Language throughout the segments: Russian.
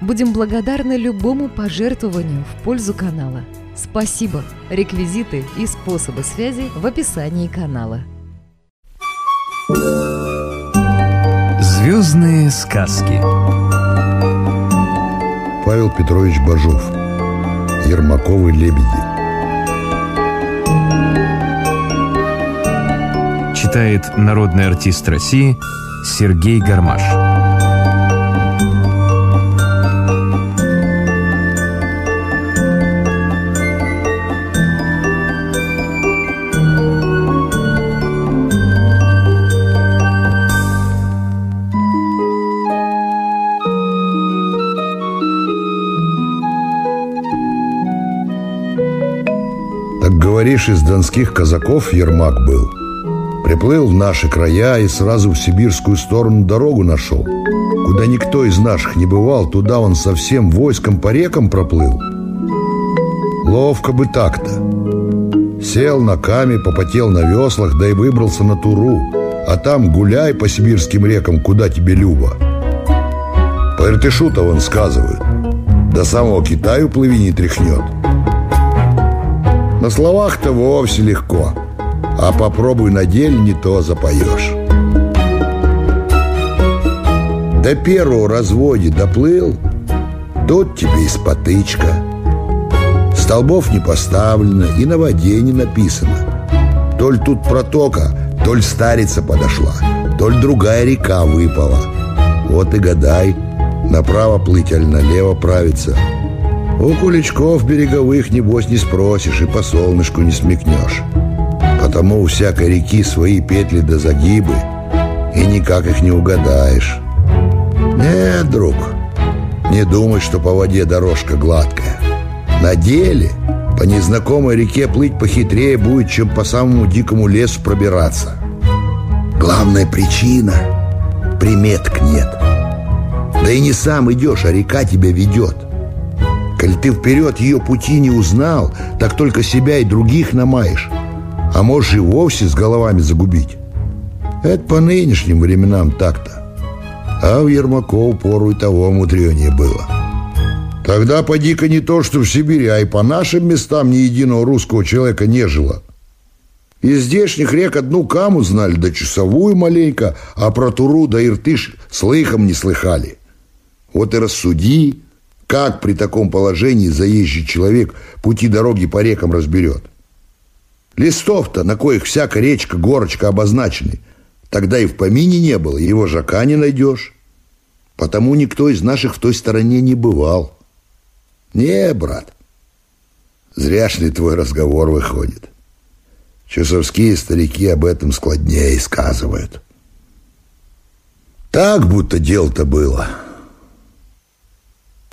Будем благодарны любому пожертвованию в пользу канала. Спасибо! Реквизиты и способы связи в описании канала. Звездные сказки Павел Петрович Бажов Ермаковы лебеди Читает народный артист России Сергей Гармаш говоришь, из донских казаков Ермак был. Приплыл в наши края и сразу в сибирскую сторону дорогу нашел. Куда никто из наших не бывал, туда он со всем войском по рекам проплыл. Ловко бы так-то. Сел на каме, попотел на веслах, да и выбрался на Туру. А там гуляй по сибирским рекам, куда тебе любо. По Иртышу-то он сказывает До самого Китая плыви не тряхнет на словах-то вовсе легко. А попробуй на деле не то запоешь. До первого разводе доплыл Тут тебе и Столбов не поставлено И на воде не написано. Толь тут протока, толь старица подошла Толь другая река выпала. Вот и гадай Направо плыть, аль налево правиться у куличков береговых, небось, не спросишь И по солнышку не смекнешь. Потому у всякой реки свои петли да загибы И никак их не угадаешь. Нет, друг, не думай, что по воде дорожка гладкая. На деле по незнакомой реке плыть похитрее будет, чем по самому дикому лесу пробираться. Главная причина – приметок нет. Да и не сам идешь, а река тебя ведет – Коль ты вперед ее пути не узнал, так только себя и других намаешь. А можешь и вовсе с головами загубить. Это по нынешним временам так-то. А в Ермакову пору и того мудренее было. Тогда поди-ка не то, что в Сибири, а и по нашим местам ни единого русского человека не жило. Из здешних рек одну каму знали, да часовую маленько, а про Туру да Иртыш слыхом не слыхали. Вот и рассуди, как при таком положении заезжий человек пути дороги по рекам разберет? Листов-то, на коих всякая речка, горочка обозначены, тогда и в помине не было, его жака не найдешь. Потому никто из наших в той стороне не бывал. Не, брат, зряшный твой разговор выходит. Часовские старики об этом складнее сказывают. Так будто дело-то было.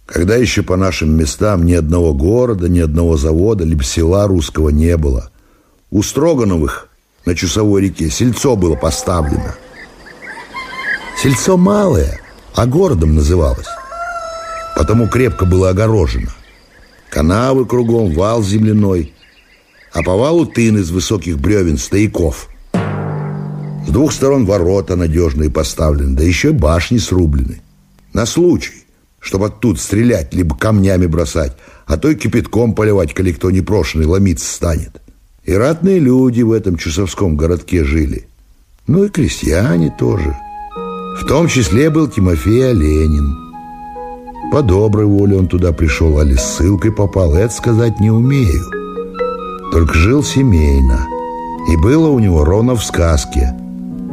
Когда еще по нашим местам ни одного города, ни одного завода, либо села русского не было. У Строгановых на Чусовой реке сельцо было поставлено. Сельцо малое, а городом называлось. Потому крепко было огорожено. Канавы кругом, вал земляной, а по валу тын из высоких бревен стояков. С двух сторон ворота надежные поставлены, да еще башни срублены. На случай чтобы оттуда стрелять, либо камнями бросать, а то и кипятком поливать, коли кто непрошенный ломиться станет. И ратные люди в этом часовском городке жили. Ну и крестьяне тоже. В том числе был Тимофей Оленин. По доброй воле он туда пришел, а ли ссылкой попал, это сказать не умею. Только жил семейно. И было у него ровно в сказке.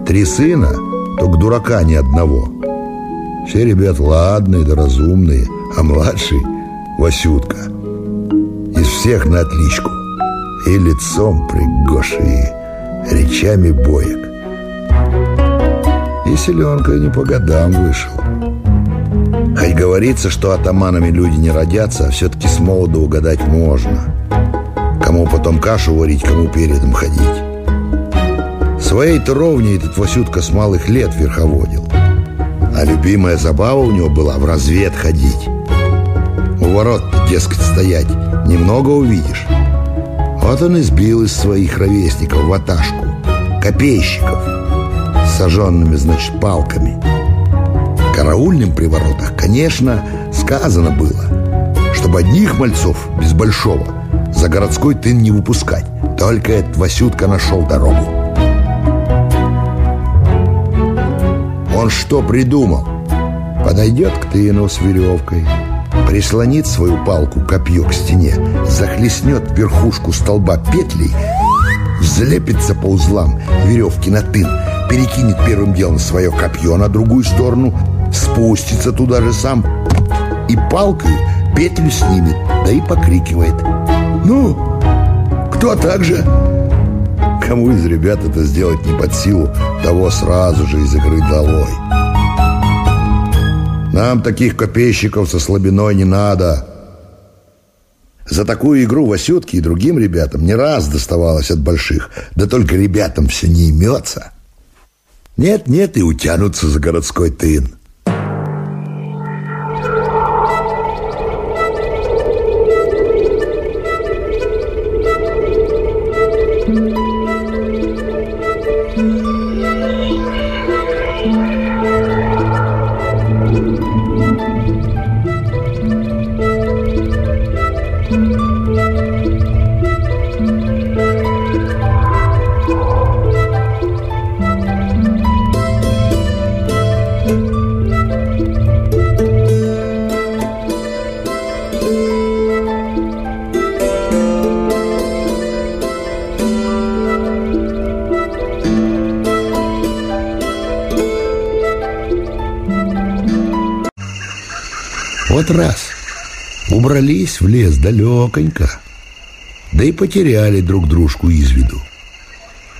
Три сына, только дурака ни одного – все ребят ладные да разумные, а младший — Васютка. Из всех на отличку. И лицом пригош, и речами боек. И селенка не по годам вышел. Хоть говорится, что атаманами люди не родятся, а все-таки с молоду угадать можно. Кому потом кашу варить, кому передом ходить. Своей-то ровней этот Васютка с малых лет верховодил. А любимая забава у него была в развед ходить. У ворот, дескать, стоять, немного увидишь. Вот он и сбил из своих ровесников ваташку, копейщиков, сожженными, значит, палками. Караульным при воротах, конечно, сказано было, чтобы одних мальцов без большого за городской тын не выпускать. Только этот Васютка нашел дорогу. Он что придумал? Подойдет к тыну с веревкой, прислонит свою палку копье к стене, захлестнет верхушку столба петлей, взлепится по узлам веревки на тын, перекинет первым делом свое копье на другую сторону, спустится туда же сам и палкой петлю снимет, да и покрикивает. «Ну, кто так же?» Кому из ребят это сделать не под силу, того сразу же из игры долой. Нам таких копейщиков со слабиной не надо. За такую игру Васютке и другим ребятам не раз доставалось от больших, да только ребятам все не имется. Нет-нет и утянутся за городской тын. Убрались в лес далеконько, да и потеряли друг дружку из виду.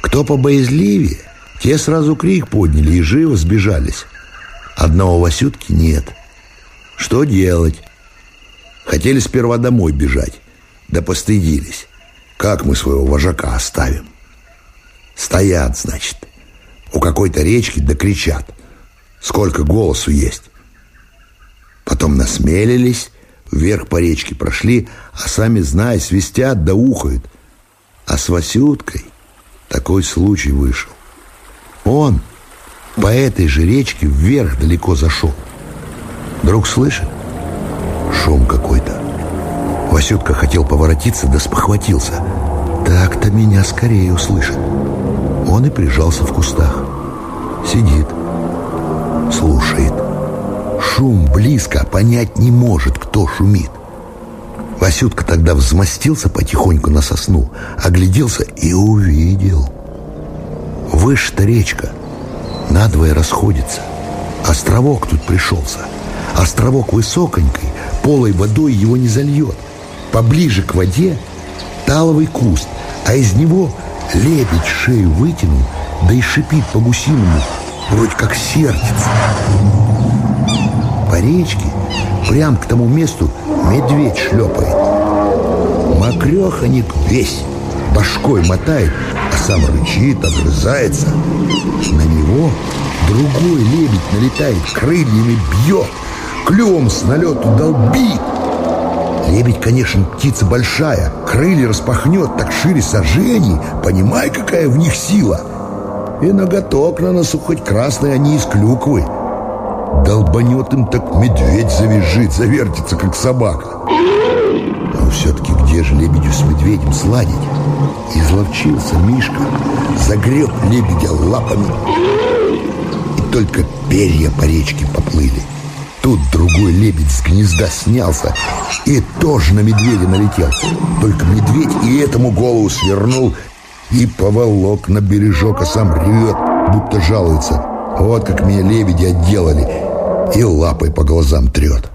Кто побоязливее, те сразу крик подняли и живо сбежались. Одного Васютки нет. Что делать? Хотели сперва домой бежать, да постыдились. Как мы своего вожака оставим? Стоят, значит, у какой-то речки да кричат. Сколько голосу есть. Потом насмелились, вверх по речке прошли, а сами, зная, свистят да ухают. А с Васюткой такой случай вышел. Он по этой же речке вверх далеко зашел. Вдруг слышит шум какой-то. Васютка хотел поворотиться, да спохватился. Так-то меня скорее услышит. Он и прижался в кустах. Сидит, слушает. Шум близко, понять не может, кто шумит. Васютка тогда взмостился потихоньку на сосну, огляделся и увидел. Выше-то речка, надвое расходится. Островок тут пришелся. Островок высоконький, полой водой его не зальет. Поближе к воде таловый куст, а из него лебедь шею вытянул, да и шипит по-гусиному, вроде как сердится. По речке, прям к тому месту, медведь шлепает. Мокреханик весь, башкой мотает, а сам рычит, огрызается. На него другой лебедь налетает, крыльями бьет, клювом с налету долбит. Лебедь, конечно, птица большая, крылья распахнет так шире сожжений, понимай, какая в них сила. И ноготок на носу хоть красный, они из клюквы. Долбанет им так медведь завизжит, завертится, как собака. Но все-таки где же лебедю с медведем сладить? Изловчился Мишка, загреб лебедя лапами, и только перья по речке поплыли. Тут другой лебедь с гнезда снялся и тоже на медведя налетел. Только медведь и этому голову свернул и поволок на бережок, а сам ревет, будто жалуется. Вот как меня лебеди отделали и лапой по глазам трет.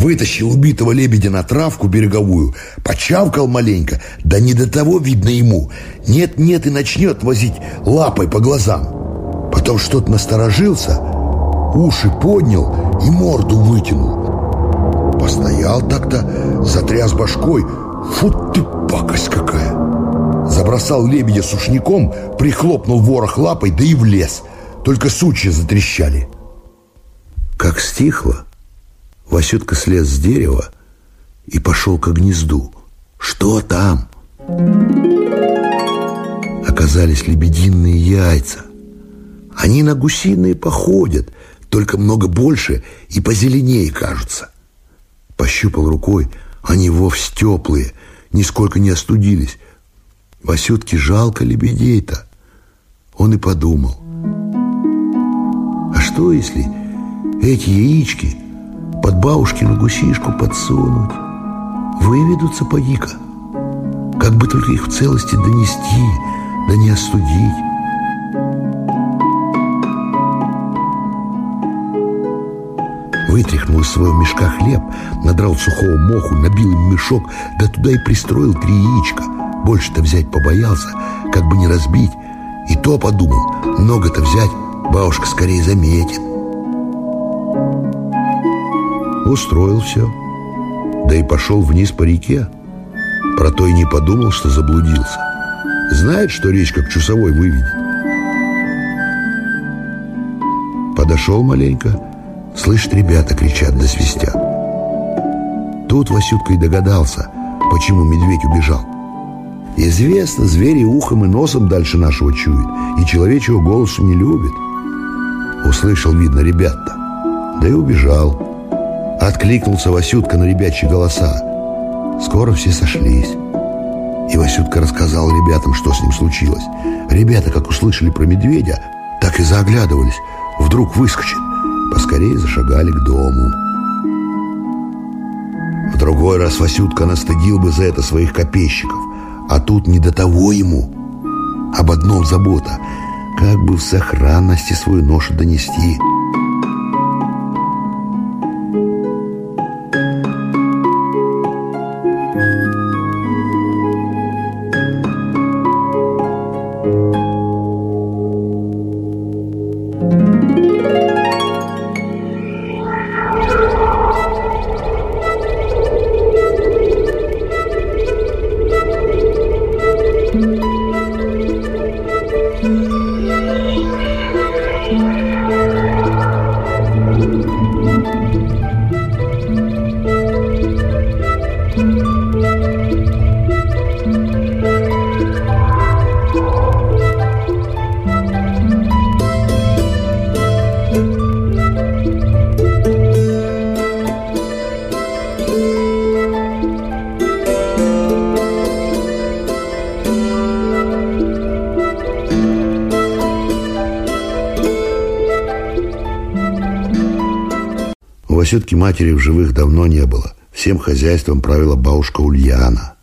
Вытащил убитого лебедя на травку береговую, почавкал маленько, да не до того видно ему. Нет-нет и начнет возить лапой по глазам. Потом что-то насторожился, уши поднял и морду вытянул. Постоял так-то, затряс башкой. Фу ты, пакость какая! Забросал лебедя сушняком, прихлопнул ворох лапой, да и влез. Только сучья затрещали. Как стихло, Васютка слез с дерева и пошел к гнезду. Что там? Оказались лебединые яйца. Они на гусиные походят, только много больше и позеленее кажутся. Пощупал рукой, они вовсе теплые, нисколько не остудились. Васютке жалко лебедей-то. Он и подумал. А что, если эти яички под бабушкину гусишку подсунуть? Выведутся поди-ка. Как бы только их в целости донести, да не остудить. Вытряхнул из своего мешка хлеб, надрал сухого моху, набил им мешок, да туда и пристроил три яичка. Больше-то взять побоялся, как бы не разбить. И то подумал, много-то взять бабушка скорее заметит. Устроил все, да и пошел вниз по реке. Про то и не подумал, что заблудился. Знает, что речка к часовой выведет. Подошел маленько, слышит, ребята кричат да свистят. Тут Васютка и догадался, почему медведь убежал. Известно, звери ухом и носом дальше нашего чуют, и человечего голосу не любит. Услышал, видно, ребят-то, да и убежал. Откликнулся Васютка на ребячьи голоса. Скоро все сошлись. И Васютка рассказал ребятам, что с ним случилось. Ребята, как услышали про медведя, так и заоглядывались. Вдруг выскочит. Поскорее зашагали к дому. В другой раз Васютка настыдил бы за это своих копейщиков. А тут не до того ему. Об одном забота. Как бы в сохранности свою ношу донести – Васютки матери в живых давно не было. Всем хозяйством правила бабушка Ульяна.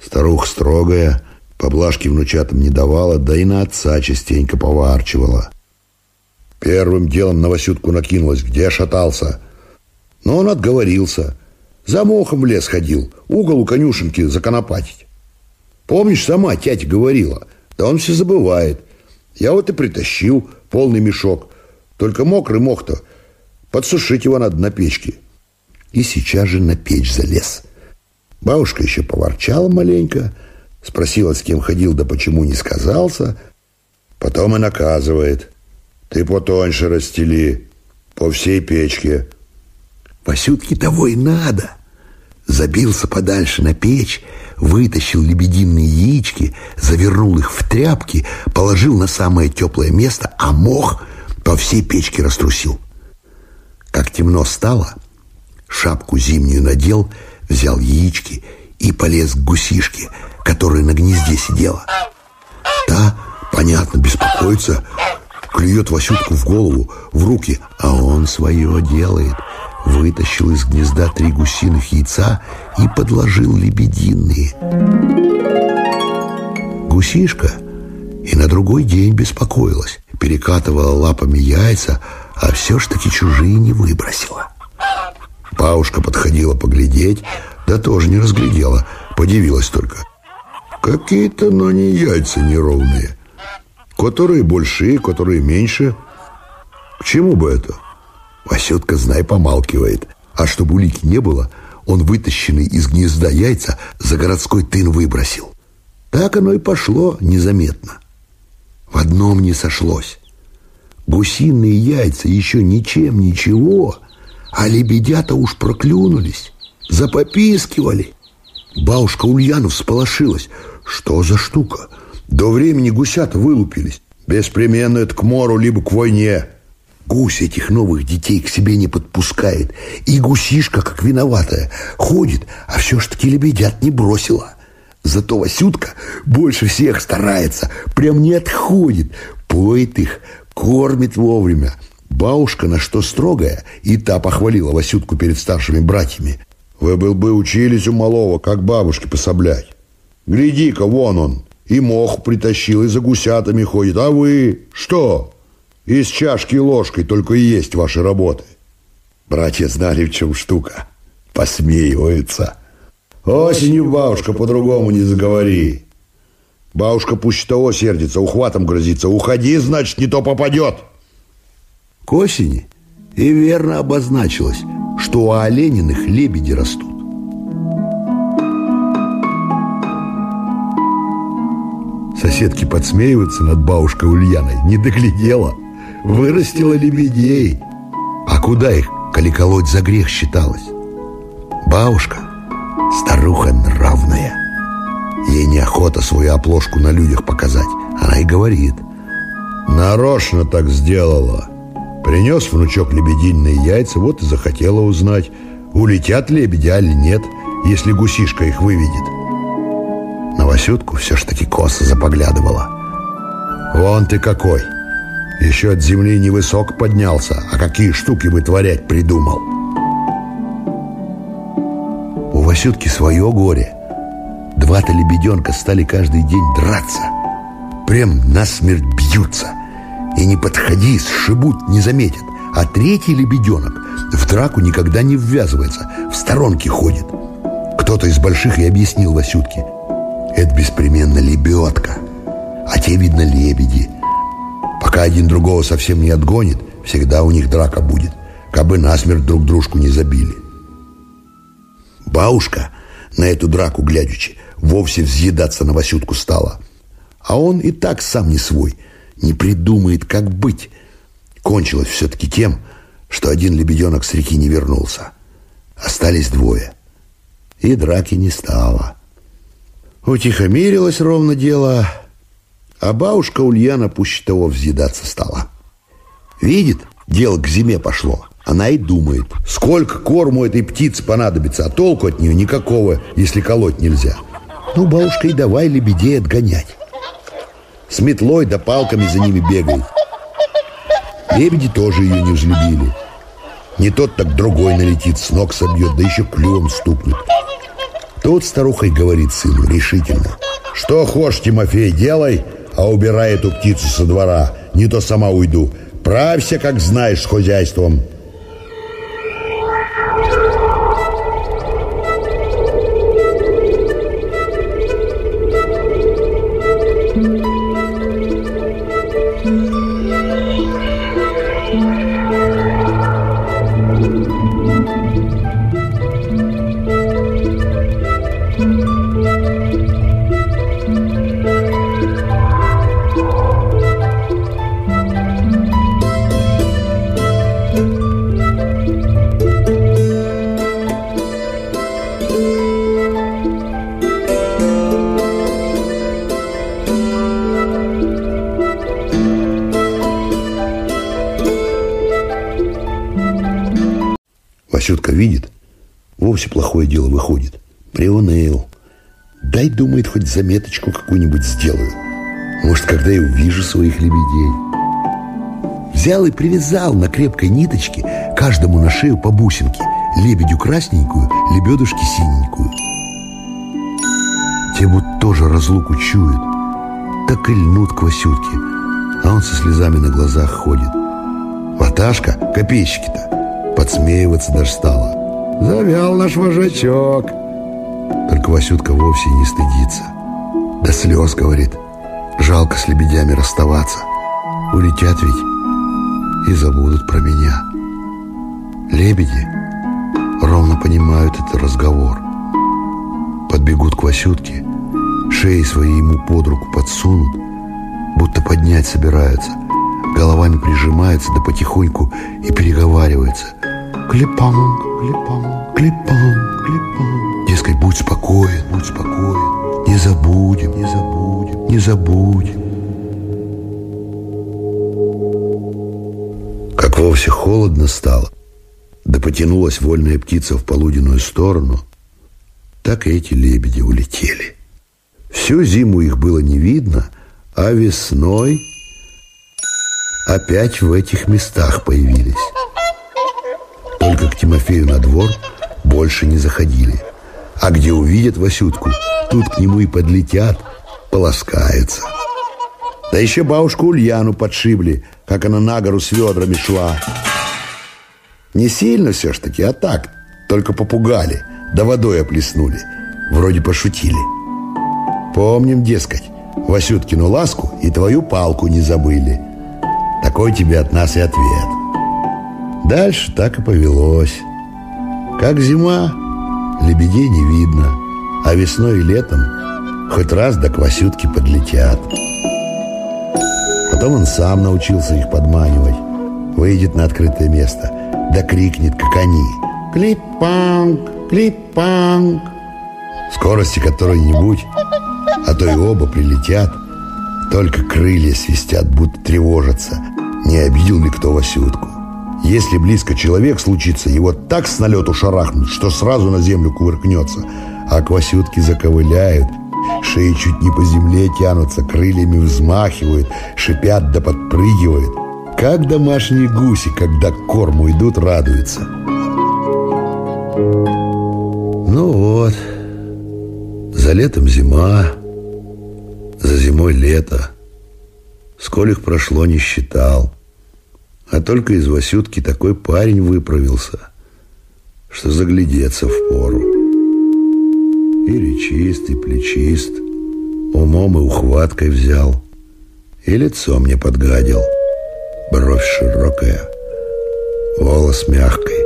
Старуха строгая, поблажки внучатам не давала, да и на отца частенько поварчивала. Первым делом на Васютку накинулась, где шатался. Но он отговорился. За мохом в лес ходил, угол у конюшенки законопатить. Помнишь, сама тятя говорила, да он все забывает. Я вот и притащил полный мешок. Только мокрый мох-то Подсушить его надо на печке. И сейчас же на печь залез. Бабушка еще поворчала маленько, спросила, с кем ходил, да почему не сказался. Потом и наказывает. Ты потоньше расстели, по всей печке. Васютке того и надо. Забился подальше на печь, вытащил лебединые яички, завернул их в тряпки, положил на самое теплое место, а мох по всей печке раструсил. Как темно стало, шапку зимнюю надел, взял яички и полез к гусишке, которая на гнезде сидела. Та, понятно, беспокоится, клюет Васютку в голову, в руки, а он свое делает. Вытащил из гнезда три гусиных яйца и подложил лебединые. Гусишка и на другой день беспокоилась, перекатывала лапами яйца, а все ж таки чужие не выбросила. Паушка подходила поглядеть, да тоже не разглядела, подивилась только. Какие-то, но не яйца неровные. Которые большие, которые меньше. К чему бы это? Васютка, знай, помалкивает. А чтобы улики не было, он вытащенный из гнезда яйца за городской тын выбросил. Так оно и пошло незаметно. В одном не сошлось. Гусиные яйца еще ничем ничего, а лебедята уж проклюнулись, запопискивали. Бабушка Ульянов сполошилась. Что за штука? До времени гусята вылупились. Беспременно это к мору, либо к войне. Гусь этих новых детей к себе не подпускает. И гусишка, как виноватая, ходит, а все ж таки лебедят не бросила. Зато Васютка больше всех старается, прям не отходит, поет их, кормит вовремя. Бабушка на что строгая, и та похвалила Васютку перед старшими братьями. Вы был бы учились у малого, как бабушке пособлять. Гляди-ка, вон он, и мох притащил, и за гусятами ходит. А вы что? Из чашки и ложкой только и есть ваши работы. Братья знали, в чем штука. Посмеиваются. Осенью, бабушка, по-другому не заговори. Бабушка пусть того сердится, ухватом грозится. Уходи, значит, не то попадет. К осени и верно обозначилось, что у олениных лебеди растут. Соседки подсмеиваются над бабушкой Ульяной. Не доглядела. Вырастила лебедей. А куда их, коли колоть за грех считалось? Бабушка, старуха нравная. Ей неохота свою оплошку на людях показать. Она и говорит. Нарочно так сделала. Принес внучок лебединые яйца, вот и захотела узнать, улетят лебеди, али нет, если гусишка их выведет. На все ж таки косо запоглядывала. Вон ты какой! Еще от земли невысок поднялся, а какие штуки вытворять придумал. У Васютки свое горе. Два-то лебеденка стали каждый день драться. Прям насмерть бьются. И не подходи, сшибут, не заметят. А третий лебеденок в драку никогда не ввязывается, в сторонке ходит. Кто-то из больших и объяснил Васютке. Это беспременно лебедка, а те, видно, лебеди. Пока один другого совсем не отгонит, всегда у них драка будет, кабы насмерть друг дружку не забили. Бабушка на эту драку, глядячи, вовсе взъедаться на Васютку стала. А он и так сам не свой – не придумает, как быть. Кончилось все-таки тем, что один лебеденок с реки не вернулся. Остались двое. И драки не стало. Утихомирилось ровно дело, а бабушка Ульяна пуще того взъедаться стала. Видит, дело к зиме пошло. Она и думает, сколько корму этой птицы понадобится, а толку от нее никакого, если колоть нельзя. Ну, бабушка, и давай лебедей отгонять. С метлой да палками за ними бегает. Лебеди тоже ее не взлюбили. Не тот, так другой налетит, с ног собьет, да еще клювом стукнет. Тут старуха и говорит сыну решительно. Что хочешь, Тимофей, делай, а убирай эту птицу со двора. Не то сама уйду. Правься, как знаешь, с хозяйством. Вовсе плохое дело выходит. Приуныл. Дай, думает, хоть заметочку какую-нибудь сделаю. Может, когда я увижу своих лебедей. Взял и привязал на крепкой ниточке каждому на шею по бусинке. Лебедю красненькую, лебедушки синенькую. Те будто тоже разлуку чуют. Так и льнут к Васютке. А он со слезами на глазах ходит. Ваташка, копейщики-то, подсмеиваться даже стала. Завял наш вожачок. Только Васютка вовсе не стыдится. До слез, говорит. Жалко с лебедями расставаться. Улетят ведь. и забудут про меня. Лебеди ровно понимают этот разговор. Подбегут к Васютке, шеи свои ему под руку подсунут, будто поднять собираются, головами прижимаются да потихоньку и переговариваются. Клипанг, клипанг, клипанг, клипанг. Дескать, будь спокоен, будь спокоен. Не забудем, не забудем, не забудем. Как вовсе холодно стало, да потянулась вольная птица в полуденную сторону, так и эти лебеди улетели. Всю зиму их было не видно, а весной опять в этих местах появились. К Тимофею на двор больше не заходили. А где увидят Васютку, тут к нему и подлетят, полоскаются. Да еще бабушку Ульяну подшибли, как она на гору с ведрами шла. Не сильно все ж таки, а так, только попугали, да водой оплеснули. Вроде пошутили. Помним, дескать, Васюткину ласку и твою палку не забыли. Такой тебе от нас и ответ. Дальше так и повелось. Как зима, лебедей не видно, а весной и летом хоть раз до квасютки подлетят. Потом он сам научился их подманивать. Выйдет на открытое место, да крикнет, как они. Клипанг, клипанг. Скорости которой-нибудь, а то и оба прилетят. Только крылья свистят, будто тревожатся. Не обидел ли кто Васютку? Если близко человек случится, его так с налету шарахнут, что сразу на землю кувыркнется. А квасютки заковыляют, шеи чуть не по земле тянутся, крыльями взмахивают, шипят да подпрыгивают. Как домашние гуси, когда к корму идут, радуются. Ну вот, за летом зима, за зимой лето. Сколь их прошло, не считал. А только из Васютки такой парень выправился, что заглядеться в пору. И речист, и плечист, умом и ухваткой взял, и лицо мне подгадил. Бровь широкая, волос мягкий,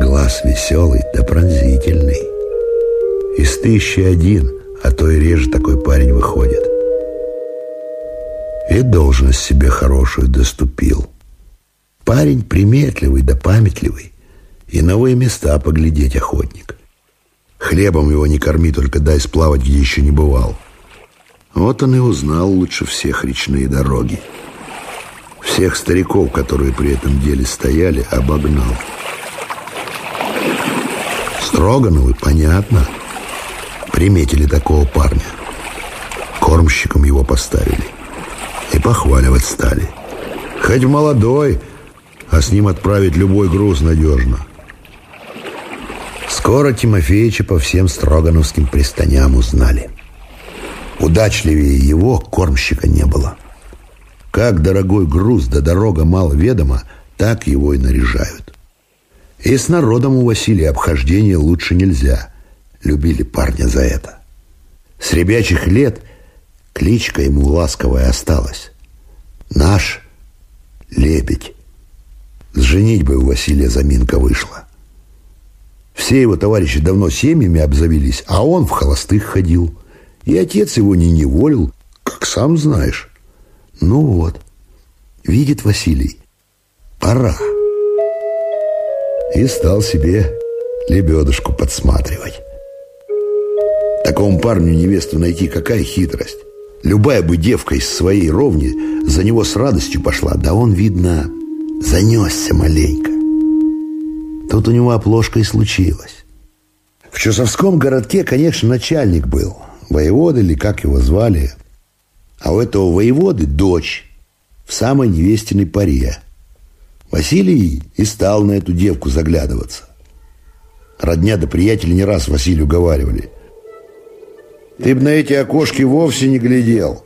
глаз веселый да пронзительный. Из тысячи один, а то и реже такой парень выходит. И должность себе хорошую доступил. Парень приметливый да памятливый, и новые места поглядеть охотник. Хлебом его не корми, только дай сплавать, где еще не бывал. Вот он и узнал лучше всех речные дороги. Всех стариков, которые при этом деле стояли, обогнал. Строгановы, понятно, приметили такого парня. Кормщиком его поставили и похваливать стали. Хоть молодой, а с ним отправить любой груз надежно. Скоро Тимофеича по всем строгановским пристаням узнали. Удачливее его кормщика не было. Как дорогой груз да дорога мало ведома, так его и наряжают. И с народом у Василия обхождение лучше нельзя. Любили парня за это. С ребячих лет кличка ему ласковая осталась. Наш лебедь. С женитьбой у Василия заминка вышла. Все его товарищи давно семьями обзавелись, а он в холостых ходил. И отец его не неволил, как сам знаешь. Ну вот, видит Василий, пора. И стал себе лебедушку подсматривать. Такому парню невесту найти какая хитрость. Любая бы девка из своей ровни за него с радостью пошла, да он, видно, занесся маленько. Тут у него оплошка и случилась. В Чусовском городке, конечно, начальник был. Воевода или как его звали. А у этого воеводы дочь в самой невестиной паре. Василий и стал на эту девку заглядываться. Родня да приятели не раз Василию уговаривали. Ты б на эти окошки вовсе не глядел.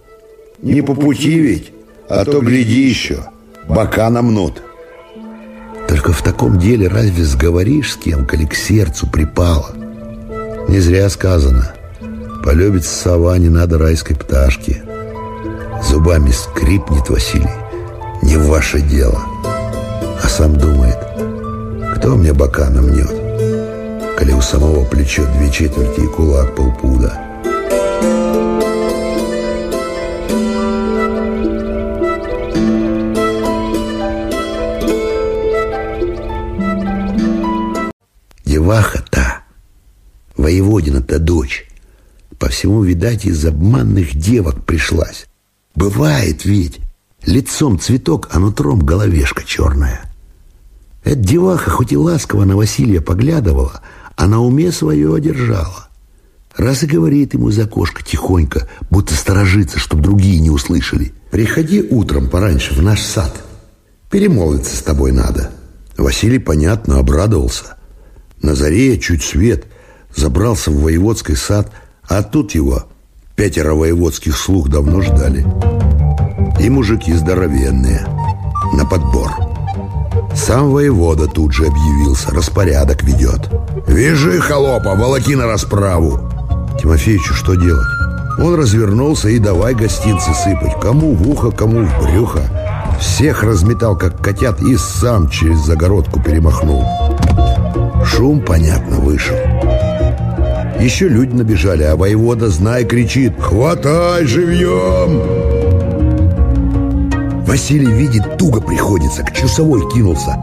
Не по пути ведь, а то гляди еще – бока намнут. Только в таком деле разве сговоришь с кем, коли к сердцу припало? Не зря сказано. Полюбится сова, не надо райской пташки. Зубами скрипнет Василий. Не ваше дело. А сам думает, кто мне бока намнет, коли у самого плечо две четверти и кулак полпуда. Деваха-то, воеводина-то дочь, по всему, видать, из обманных девок пришлась. Бывает ведь, лицом цветок, а нутром головешка черная. Эта деваха хоть и ласково на Василия поглядывала, а на уме свое одержала. Раз и говорит ему за кошка тихонько, будто сторожится, чтоб другие не услышали. «Приходи утром пораньше в наш сад. Перемолвиться с тобой надо». Василий, понятно, обрадовался. На заре чуть свет забрался в воеводский сад, а тут его пятеро воеводских слуг давно ждали. И мужики здоровенные, на подбор. Сам воевода тут же объявился, распорядок ведет. «Вяжи, холопа, волоки на расправу!» Тимофеичу что делать? Он развернулся и давай гостинцы сыпать. Кому в ухо, кому в брюхо. Всех разметал, как котят, и сам через загородку перемахнул. Шум, понятно, вышел. Еще люди набежали, а воевода, знай, кричит «Хватай живьем!» Василий видит, туго приходится, к часовой кинулся.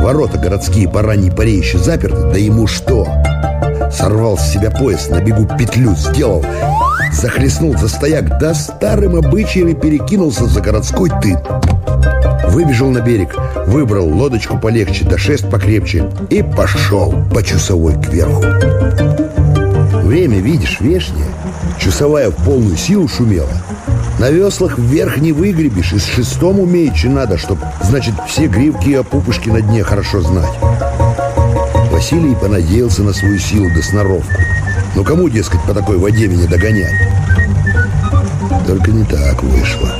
Ворота городские поре еще заперты, да ему что? Сорвал с себя пояс, на бегу петлю сделал, захлестнул за стояк, да старым обычаем перекинулся за городской тын. Выбежал на берег, выбрал лодочку полегче, да шест покрепче и пошел по часовой кверху. Время, видишь, вешнее. Часовая в полную силу шумела. На веслах вверх не выгребешь, и с шестом умеючи надо, чтоб, значит, все гривки и опупышки на дне хорошо знать. Василий понадеялся на свою силу да сноровку. Но кому, дескать, по такой воде меня догонять? Только не так вышло.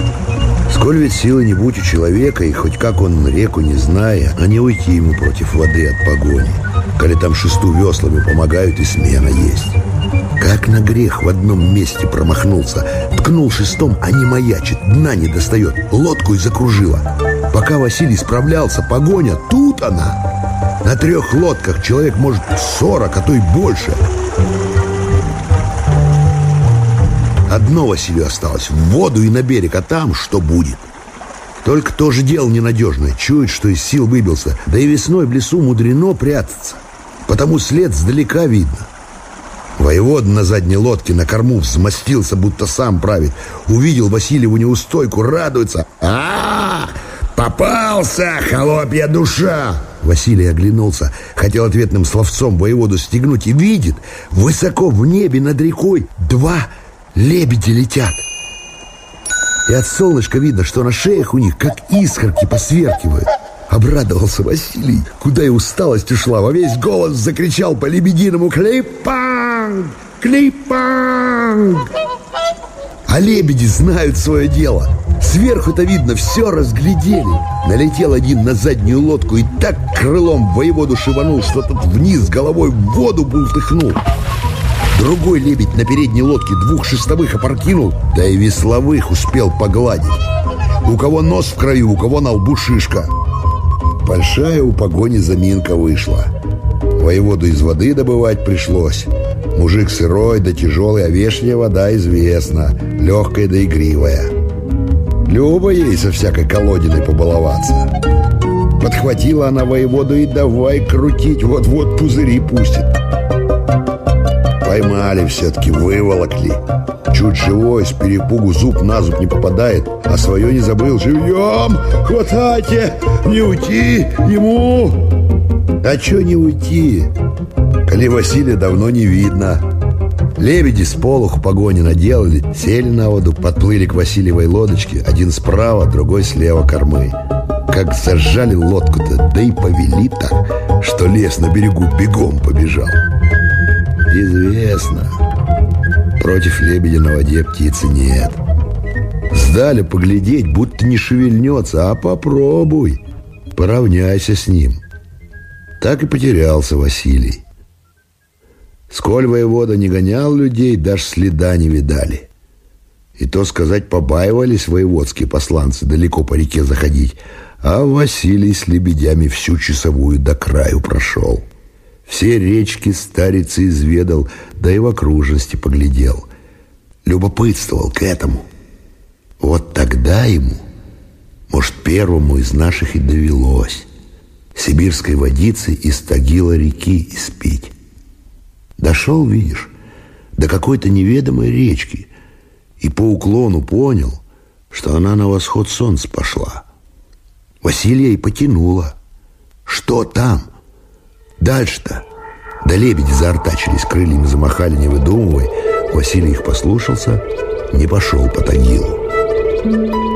Сколь ведь силы не будь у человека, и хоть как он реку не зная, а не уйти ему против воды от погони. Коли там шесту веслами помогают, и смена есть. Как на грех в одном месте промахнулся. Ткнул шестом, а не маячит, дна не достает. Лодку и закружила. Пока Василий справлялся, погоня, тут она. На трех лодках человек может сорок, а то и больше. Одно Василию осталось — в воду и на берег, а там что будет? Только тоже дело ненадежное. Чует, что из сил выбился. Да и весной в лесу мудрено прятаться. Потому след сдалека видно. Воевод на задней лодке на корму взмастился, будто сам правит. Увидел Васильеву неустойку, радуется. а, -а, -а Попался, холопья душа! Василий оглянулся, хотел ответным словцом воеводу стегнуть и видит, высоко в небе над рекой два лебеди летят. И от солнышка видно, что на шеях у них как искорки посверкивают. Обрадовался Василий, куда и усталость ушла, во весь голос закричал по лебединому «Клипанг! Клипанг!» А лебеди знают свое дело. Сверху-то видно, все разглядели. Налетел один на заднюю лодку и так крылом воеводу шибанул, что тот вниз головой в воду бултыхнул. Другой лебедь на передней лодке двух шестовых опрокинул, да и весловых успел погладить. У кого нос в краю, у кого на лбу шишка. Большая у погони заминка вышла. Воеводу из воды добывать пришлось. Мужик сырой да тяжелый, а вешняя вода известна, легкая да игривая. Люба ей со всякой колодиной побаловаться. Подхватила она воеводу и давай крутить, вот-вот пузыри пустит. Поймали все-таки, выволокли. Чуть живой, с перепугу зуб на зуб не попадает, а свое не забыл. Живьем! Хватайте! Не уйти ему! А че не уйти? Коли Василия давно не видно. Лебеди с полуху погони наделали, сели на воду, подплыли к Васильевой лодочке, один справа, другой слева кормы. Как зажали лодку-то, да и повели так, что лес на берегу бегом побежал. Известно. Против лебедя на воде птицы нет. Сдали поглядеть, будто не шевельнется, а попробуй. Поравняйся с ним. Так и потерялся Василий. Сколь воевода не гонял людей, даже следа не видали. И то сказать, побаивались воеводские посланцы далеко по реке заходить. А Василий с лебедями всю часовую до краю прошел. Все речки старицы изведал, да и в окружности поглядел. Любопытствовал к этому. Вот тогда ему, может, первому из наших и довелось сибирской водицы из Тагила реки испить. Дошел, видишь, до какой-то неведомой речки и по уклону понял, что она на восход солнца пошла. Василия и потянула. Что там? Дальше-то? Да лебеди заортачились, крыльями замахали, не выдумывая. Василий их послушался, не пошел по Тагилу.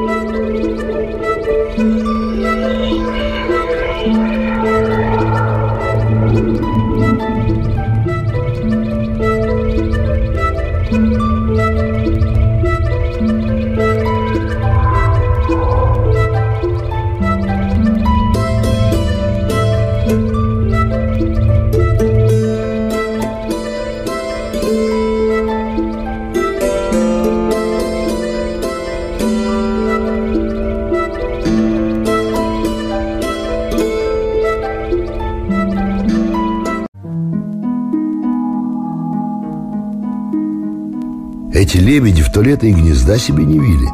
Эти лебеди в то и гнезда себе не вили.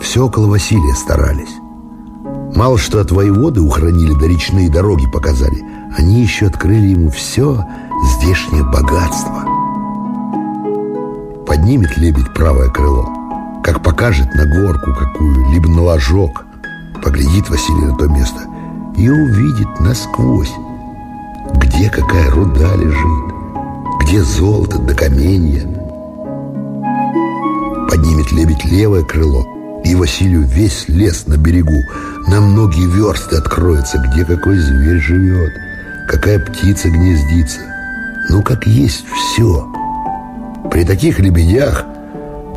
Все около Василия старались. Мало что от воеводы ухранили, да речные дороги показали. Они еще открыли ему все здешнее богатство. Поднимет лебедь правое крыло, как покажет на горку какую, либо на ложок. Поглядит Василий на то место и увидит насквозь, где какая руда лежит, где золото да каменья, Поднимет лебедь левое крыло, и Василию весь лес на берегу на многие версты откроется, где какой зверь живет, какая птица гнездится. Ну, как есть все. При таких лебедях,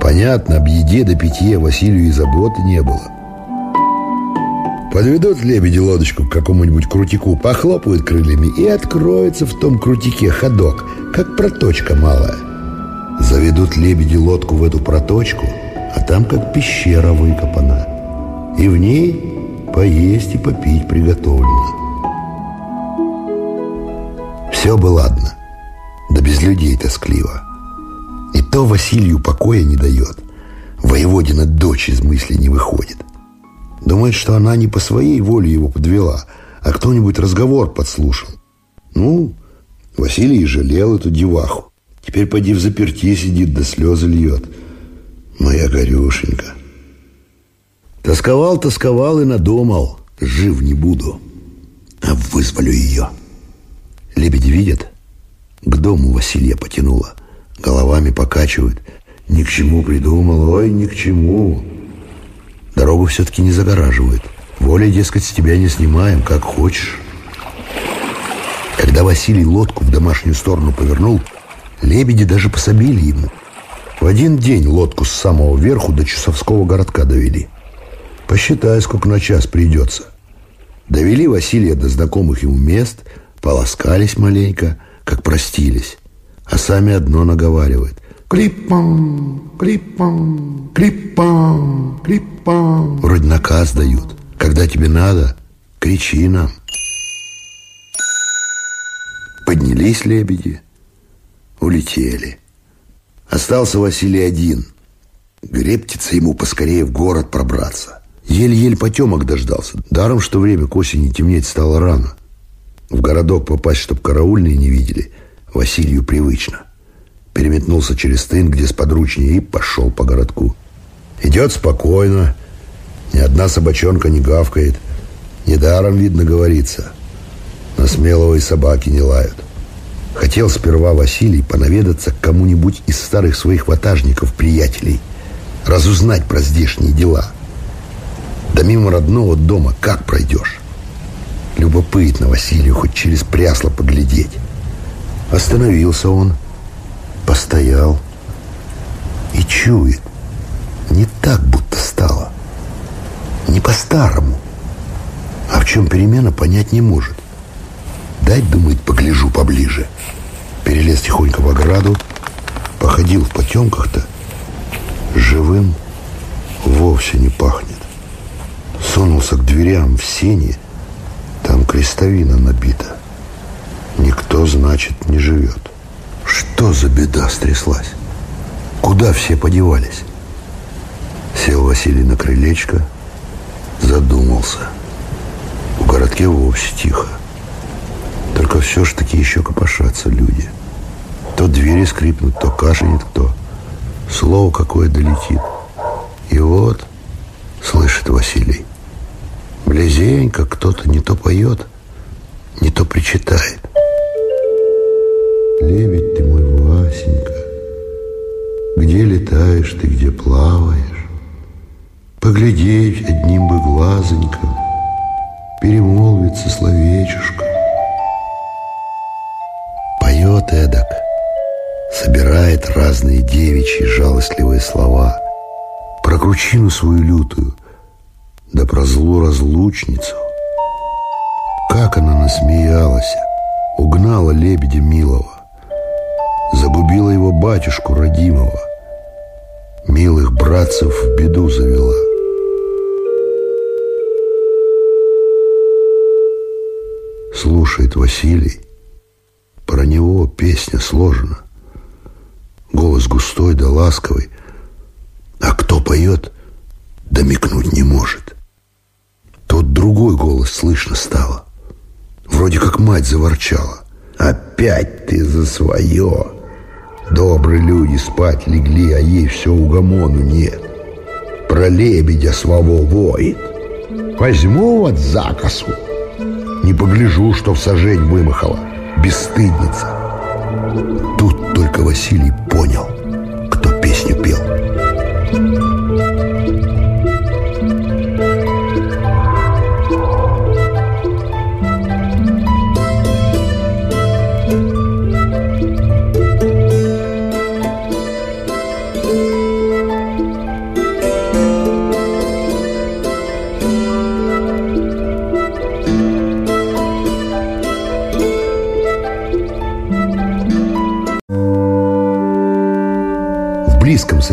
понятно, об еде до питье Василию и заботы не было. Подведут лебеди лодочку к какому-нибудь крутику, похлопают крыльями, и откроется в том крутике ходок, как проточка малая. Заведут лебеди лодку в эту проточку, а там как пещера выкопана. И в ней поесть и попить приготовлено. Все бы ладно, да без людей тоскливо. И то Василию покоя не дает. Воеводина дочь из мысли не выходит. Думает, что она не по своей воле его подвела, а кто-нибудь разговор подслушал. Ну, Василий жалел эту деваху. Теперь поди в заперти сидит, да слезы льет. Моя горюшенька. Тосковал, тосковал и надумал. Жив не буду, а вызволю ее. Лебеди видят? К дому Василия потянула. Головами покачивают. Ни к чему придумал, ой, ни к чему. Дорогу все-таки не загораживают. Воля, дескать, с тебя не снимаем, как хочешь. Когда Василий лодку в домашнюю сторону повернул, Лебеди даже пособили ему. В один день лодку с самого верху до Чусовского городка довели. Посчитай, сколько на час придется. Довели Василия до знакомых ему мест, полоскались маленько, как простились. А сами одно наговаривают. Клиппам, клиппам, клиппам, клиппам. Вроде наказ дают. Когда тебе надо, кричи нам. Поднялись лебеди, улетели. Остался Василий один. Грептится ему поскорее в город пробраться. Еле-еле потемок дождался. Даром, что время к осени темнеть стало рано. В городок попасть, чтоб караульные не видели, Василию привычно. Переметнулся через тын, где сподручнее, и пошел по городку. Идет спокойно, ни одна собачонка не гавкает. Недаром, видно, говорится. На смелого и собаки не лают. Хотел сперва Василий понаведаться к кому-нибудь из старых своих ватажников-приятелей, разузнать про здешние дела. Да мимо родного дома как пройдешь? Любопытно Василию хоть через прясло поглядеть. Остановился он, постоял и чует. Не так будто стало. Не по-старому. А в чем перемена, понять не может. Дать, думает, погляжу поближе. Перелез тихонько в ограду, походил в потемках-то. Живым вовсе не пахнет. сунулся к дверям в сене. Там крестовина набита. Никто, значит, не живет. Что за беда стряслась? Куда все подевались? Сел Василий на крылечко, задумался. В городке вовсе тихо. Только все ж таки еще копошатся люди. То двери скрипнут, то кашинет кто. Слово какое долетит. И вот, слышит Василий, близенько кто-то не то поет, не то причитает. Лебедь ты мой, Васенька, где летаешь ты, где плаваешь? Поглядеть одним бы глазоньком, перемолвиться словечушка. Поет эдак, собирает разные девичьи жалостливые слова, про кручину свою лютую, да про злу разлучницу. Как она насмеялась, угнала лебедя милого, загубила его батюшку родимого, милых братцев в беду завела. Слушает Василий, про него песня сложена. Голос густой да ласковый, а кто поет, домикнуть не может. Тот другой голос слышно стало. Вроде как мать заворчала. «Опять ты за свое!» Добрые люди спать легли, а ей все угомону нет. Про лебедя своего воет. Возьму вот закосу. Не погляжу, что в сажень вымахала. Бесстыдница. Тут только Василий понял, кто песню пел.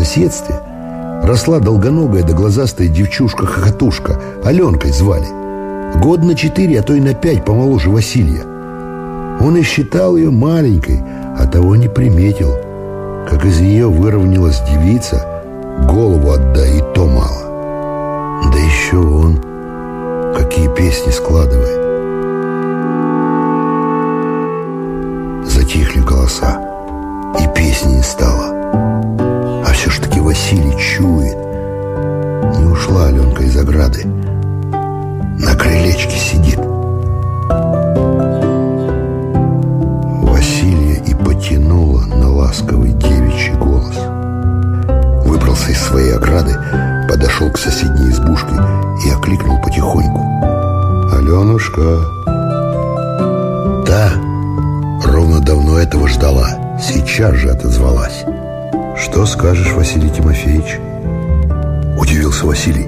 Соседстве росла долгоногая да глазастая девчушка-хохотушка, Аленкой звали. Год на четыре, а то и на пять помоложе Василия. Он и считал ее маленькой, а того не приметил, как из нее выровнялась девица, голову отдай, и то Василий.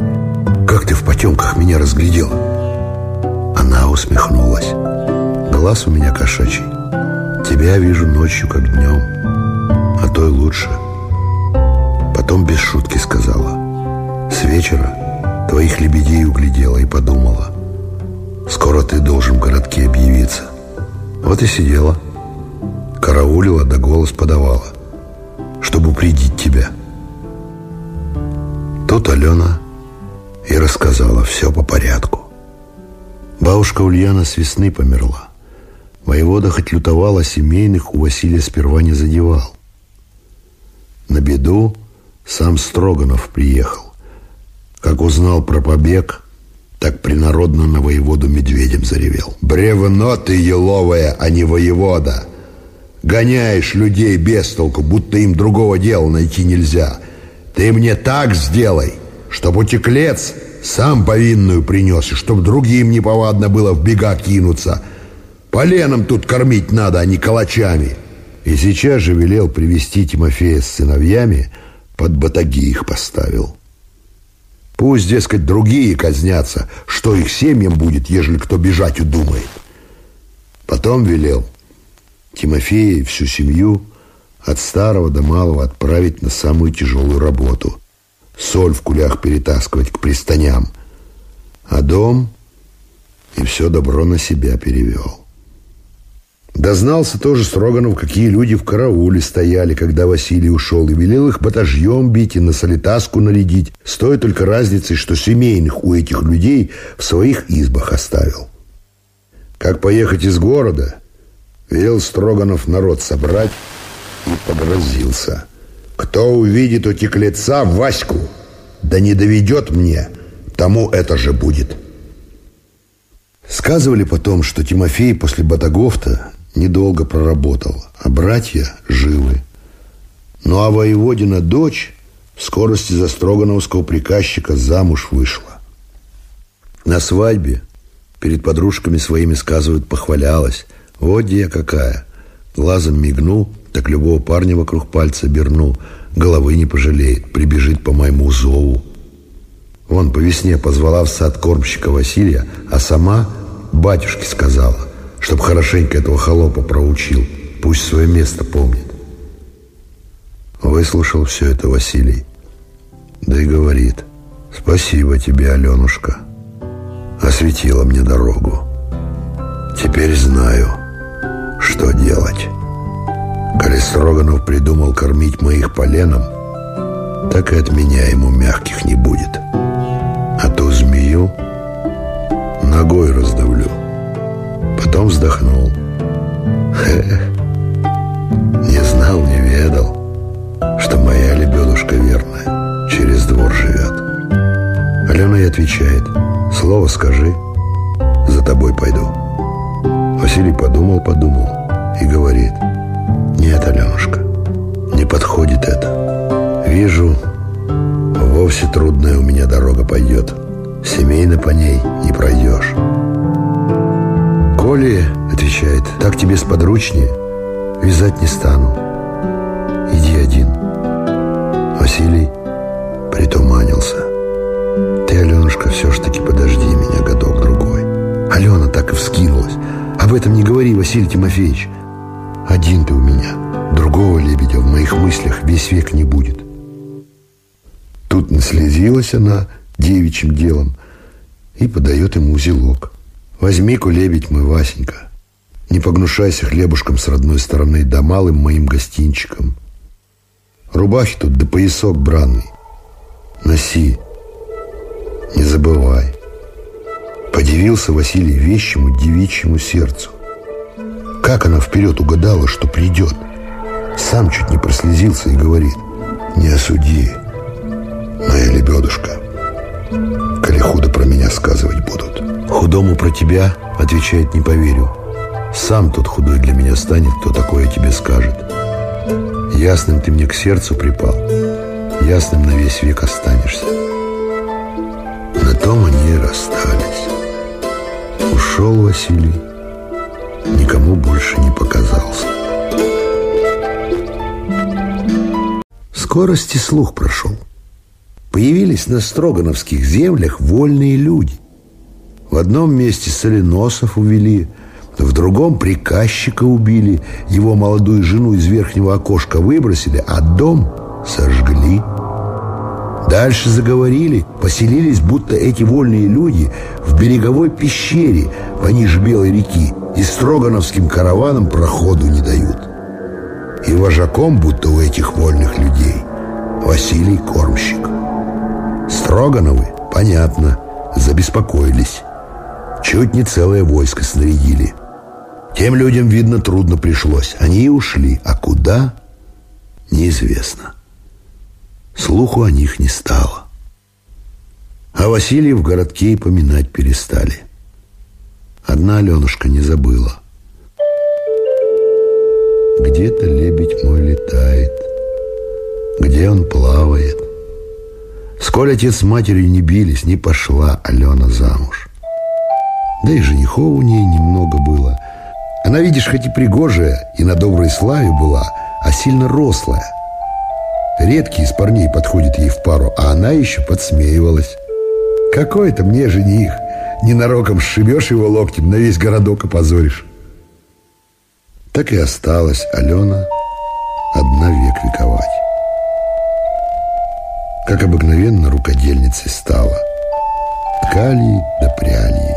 «Как ты в потемках меня разглядел?» Она усмехнулась. «Глаз у меня кошачий. Тебя вижу ночью, как днем. А то и лучше». Потом без шутки сказала. «С вечера твоих лебедей углядела и подумала. Скоро ты должен в городке объявиться. Вот и сидела. Караулила да голос подавала чтобы упредить тебя. Тут Алена и рассказала все по порядку. Бабушка Ульяна с весны померла. Воевода хоть лютовал, а семейных у Василия сперва не задевал. На беду сам Строганов приехал. Как узнал про побег, так принародно на воеводу медведем заревел. «Бревно ты еловое, а не воевода!» Гоняешь людей без толку, будто им другого дела найти нельзя. Ты мне так сделай, чтоб утеклец сам повинную принес, и чтоб другим неповадно было в бега кинуться. Поленом тут кормить надо, а не калачами. И сейчас же велел привести Тимофея с сыновьями, под батаги их поставил. Пусть, дескать, другие казнятся, что их семьям будет, ежели кто бежать удумает. Потом велел — Тимофея и всю семью от старого до малого отправить на самую тяжелую работу. Соль в кулях перетаскивать к пристаням. А дом и все добро на себя перевел. Дознался тоже Строганов, какие люди в карауле стояли, когда Василий ушел, и велел их батажьем бить и на солитаску нарядить, стоя только разницей, что семейных у этих людей в своих избах оставил. Как поехать из города, велел Строганов народ собрать и погрозился. Кто увидит у Ваську, да не доведет мне, тому это же будет. Сказывали потом, что Тимофей после Батагофта недолго проработал, а братья живы. Ну а воеводина дочь в скорости за строгановского приказчика замуж вышла. На свадьбе перед подружками своими, сказывают, похвалялась. Где я какая. Глазом мигнул, так любого парня вокруг пальца обернул. Головы не пожалеет, прибежит по моему зову. Вон по весне позвала в сад кормщика Василия, а сама батюшке сказала чтоб хорошенько этого холопа проучил. Пусть свое место помнит. Выслушал все это Василий. Да и говорит, спасибо тебе, Аленушка. Осветила мне дорогу. Теперь знаю, что делать. Коли Строганов придумал кормить моих поленом, так и от меня ему мягких не будет. А ту змею ногой раздавлю. Потом вздохнул. Эх, не знал, не ведал, что моя лебедушка верная через двор живет. Алена ей отвечает, слово скажи, за тобой пойду. Василий подумал, подумал и говорит, нет, Аленушка, не подходит это. Вижу, вовсе трудная у меня дорога пойдет. Семейно по ней не пройдешь. «Коли, — отвечает, — так тебе сподручнее, вязать не стану. Иди один». Василий притуманился. «Ты, Аленушка, все ж таки подожди меня годок-другой». Алена так и вскинулась. «Об этом не говори, Василий Тимофеевич. Один ты у меня. Другого лебедя в моих мыслях весь век не будет». Тут наслезилась она девичьим делом и подает ему узелок. Возьми-ка, лебедь мой, Васенька. Не погнушайся хлебушком с родной стороны, да малым моим гостинчиком. Рубахи тут да поясок бранный. Носи, не забывай. Подивился Василий вещему девичьему сердцу. Как она вперед угадала, что придет? Сам чуть не прослезился и говорит, не осуди, моя лебедушка, коли худо про меня сказывать будут. Худому про тебя, отвечает, не поверю. Сам тот худой для меня станет, кто такое тебе скажет. Ясным ты мне к сердцу припал, ясным на весь век останешься. На том они и расстались. Ушел Василий, никому больше не показался. Скорости слух прошел. Появились на Строгановских землях вольные люди – в одном месте соленосов увели, в другом приказчика убили, его молодую жену из верхнего окошка выбросили, а дом сожгли. Дальше заговорили, поселились, будто эти вольные люди в береговой пещере пониже Белой реки и строгановским караванам проходу не дают. И вожаком, будто у этих вольных людей, Василий Кормщик. Строгановы, понятно, забеспокоились. Чуть не целое войско снарядили. Тем людям, видно, трудно пришлось. Они и ушли. А куда? Неизвестно. Слуху о них не стало. А Василия в городке и поминать перестали. Одна Аленушка не забыла. Где-то лебедь мой летает, где он плавает. Сколь отец с матерью не бились, не пошла Алена замуж. Да и женихов у ней немного было. Она, видишь, хоть и пригожая, и на доброй славе была, а сильно рослая. Редкий из парней подходит ей в пару, а она еще подсмеивалась. «Какой это мне жених? Ненароком сшибешь его локтем, на весь городок опозоришь». Так и осталась Алена одна век вековать. Как обыкновенно рукодельницей стала. Ткали да пряли ей.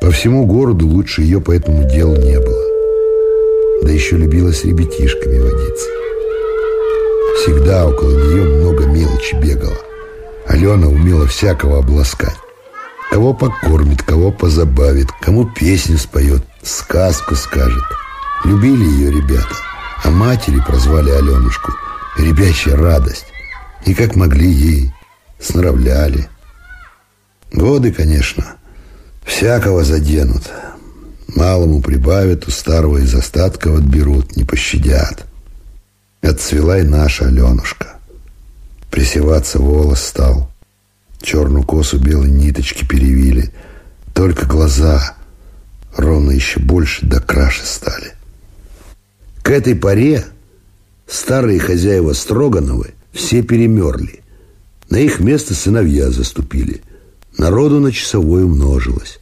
По всему городу лучше ее по этому делу не было. Да еще любила с ребятишками водиться. Всегда около нее много мелочи бегало. Алена умела всякого обласкать. Кого покормит, кого позабавит, кому песню споет, сказку скажет. Любили ее ребята, а матери прозвали Аленушку «Ребячья радость». И как могли ей сноровляли. Годы, конечно, всякого заденут. Малому прибавят, у старого из остатков отберут, не пощадят. Отцвела и наша Аленушка. Присеваться волос стал. Черную косу белой ниточки перевили. Только глаза ровно еще больше до краши стали. К этой поре старые хозяева Строгановы все перемерли. На их место сыновья заступили. Народу на часовой умножилось.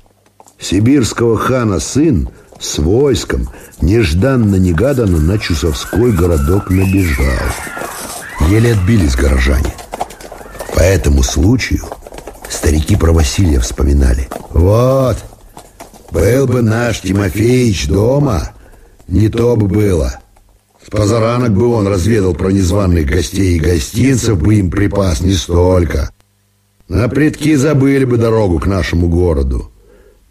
Сибирского хана сын с войском нежданно-негаданно на Чусовской городок набежал. Еле отбились горожане. По этому случаю старики про Василия вспоминали. Вот, был бы наш Тимофеич дома, не то бы было. С позаранок бы он разведал про незваных гостей и гостинцев бы им припас не столько. На предки забыли бы дорогу к нашему городу.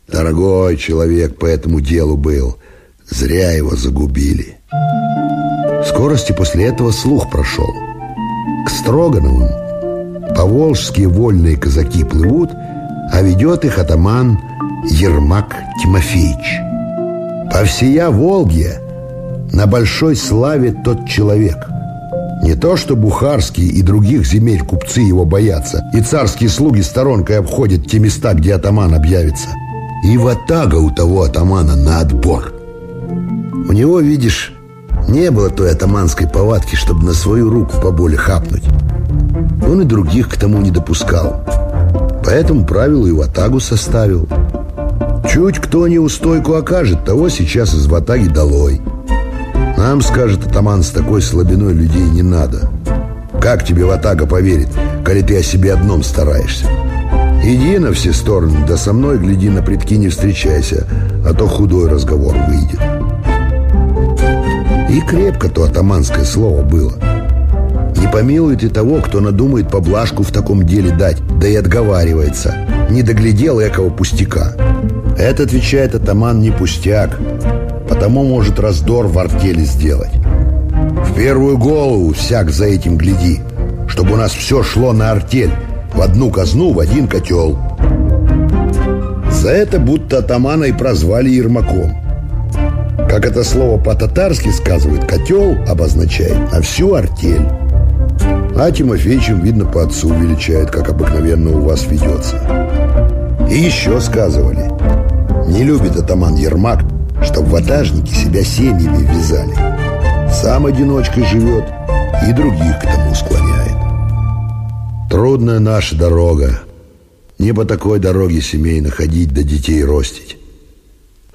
Дорогой человек по этому делу был. Зря его загубили. Скорости после этого слух прошел. К Строгановым поволжские вольные казаки плывут, а ведет их атаман Ермак Тимофеевич. По всея Волге на большой славе тот человек. Не то, что бухарские и других земель купцы его боятся, и царские слуги сторонкой обходят те места, где атаман объявится. И ватага у того атамана на отбор. У него, видишь, не было той атаманской повадки, чтобы на свою руку поболе хапнуть. Он и других к тому не допускал. Поэтому правилу и ватагу составил. Чуть кто неустойку окажет, того сейчас из ватаги долой. Нам, скажет атаман, с такой слабиной людей не надо. Как тебе ватага поверит, коли ты о себе одном стараешься? Иди на все стороны, да со мной, гляди, на предки не встречайся, а то худой разговор выйдет. И крепко то атаманское слово было. Помилует того, кто надумает поблажку в таком деле дать, да и отговаривается. Не доглядел экого пустяка. Это, отвечает атаман, не пустяк, потому может раздор в артели сделать. В первую голову всяк за этим гляди, чтобы у нас все шло на артель, в одну казну, в один котел. За это будто атамана и прозвали Ермаком. Как это слово по-татарски сказывает, котел обозначает на всю артель. А Тимофеичем, видно, по отцу величает, как обыкновенно у вас ведется. И еще сказывали, не любит атаман Ермак, чтоб ватажники себя семьями вязали. Сам одиночкой живет и других к тому склоняет. Трудная наша дорога. Не по такой дороге семейно ходить да детей ростить.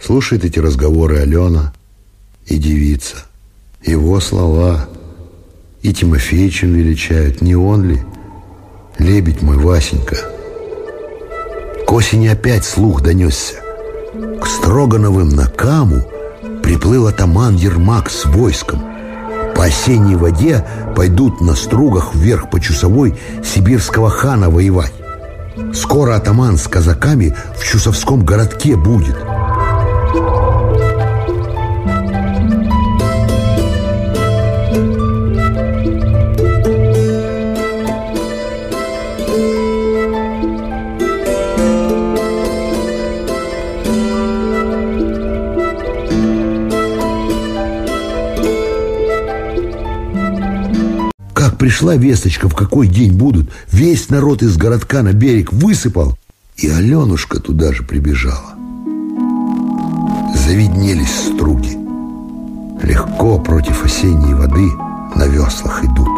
Слушает эти разговоры Алена и девица. Его слова и Тимофеичем величают. Не он ли? Лебедь мой, Васенька. К осени опять слух донесся. К Строгановым на Каму приплыл атаман Ермак с войском – по осенней воде пойдут на стругах вверх по часовой сибирского хана воевать. Скоро атаман с казаками в Чусовском городке будет – пришла весточка, в какой день будут, весь народ из городка на берег высыпал, и Аленушка туда же прибежала. Завиднелись струги. Легко против осенней воды на веслах идут.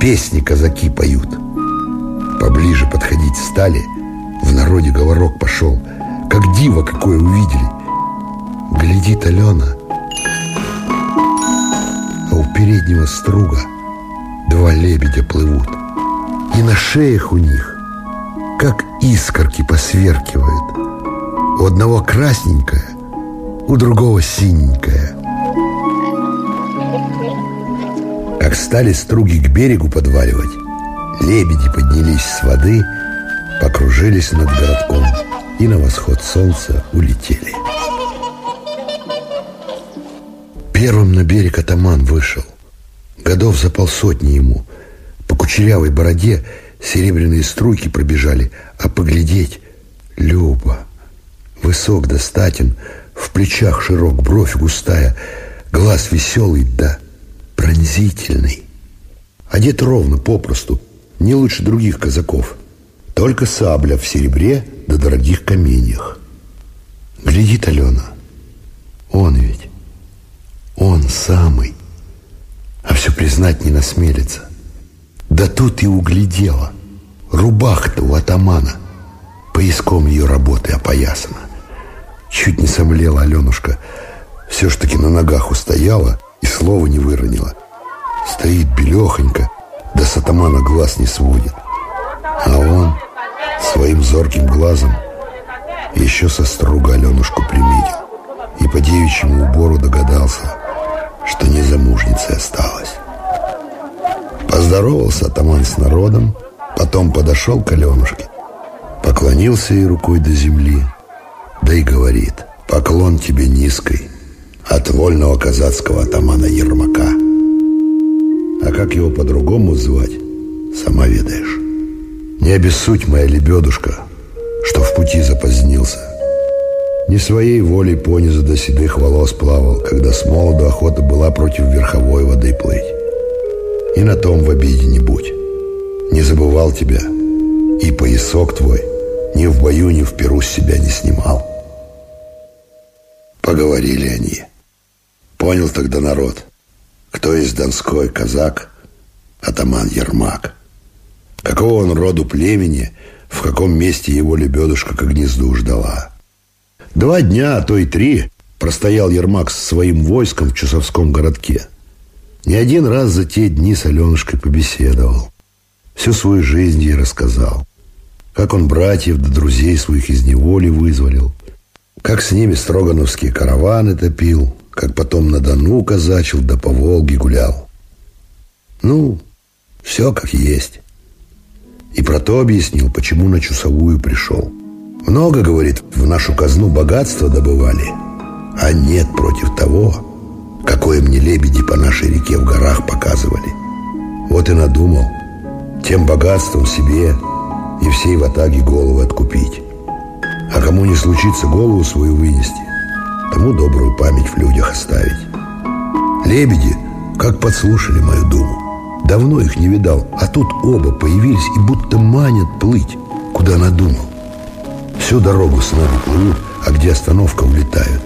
Песни казаки поют. Поближе подходить стали, в народе говорок пошел. Как диво какое увидели. Глядит Алена, а у переднего струга – Два лебедя плывут, и на шеях у них как искорки посверкивают. У одного красненькое, у другого синенькое. Как стали струги к берегу подваливать, лебеди поднялись с воды, покружились над городком и на восход солнца улетели. Первым на берег атаман вышел. Годов за полсотни ему. По кучерявой бороде серебряные струйки пробежали, а поглядеть — Люба. Высок да статен, в плечах широк, бровь густая, глаз веселый да пронзительный. Одет ровно, попросту, не лучше других казаков. Только сабля в серебре да дорогих каменьях. Глядит Алена. Он ведь, он самый. А все признать не насмелится. Да тут и углядела. Рубаха-то у атамана. Пояском ее работы опоясана. Чуть не сомлела Аленушка. Все ж таки на ногах устояла и слова не выронила. Стоит белехонько, да с атамана глаз не сводит. А он своим зорким глазом еще со струга Аленушку приметил и по девичьему убору догадался, что не замужницей осталась. Поздоровался атаман с народом, потом подошел к Аленушке, поклонился ей рукой до земли, да и говорит, поклон тебе низкой от вольного казацкого атамана Ермака. А как его по-другому звать, сама ведаешь. Не обессудь, моя лебедушка, что в пути запозднился. Не своей волей понизу до седых волос плавал, когда с молоду охота была против верховой воды плыть. И на том в обиде не будь. Не забывал тебя, и поясок твой ни в бою, ни в перу с себя не снимал. Поговорили они. Понял тогда народ, кто из Донской казак, атаман Ермак. Какого он роду племени, в каком месте его лебедушка к гнезду ждала. Два дня, а то и три, простоял Ермак со своим войском в Чусовском городке. Не один раз за те дни с Аленушкой побеседовал. Всю свою жизнь ей рассказал. Как он братьев да друзей своих из неволи вызволил – как с ними строгановские караваны топил, как потом на Дону казачил, да по Волге гулял. Ну, все как есть. И про то объяснил, почему на Чусовую пришел. Много, говорит, в нашу казну богатства добывали, а нет против того, какое мне лебеди по нашей реке в горах показывали. Вот и надумал тем богатством себе и всей ватаге головы откупить. А кому не случится голову свою вынести, тому добрую память в людях оставить. Лебеди, как подслушали мою думу. Давно их не видал, а тут оба появились и будто манят плыть, куда надумал. Всю дорогу с нами плывут, а где остановка улетают.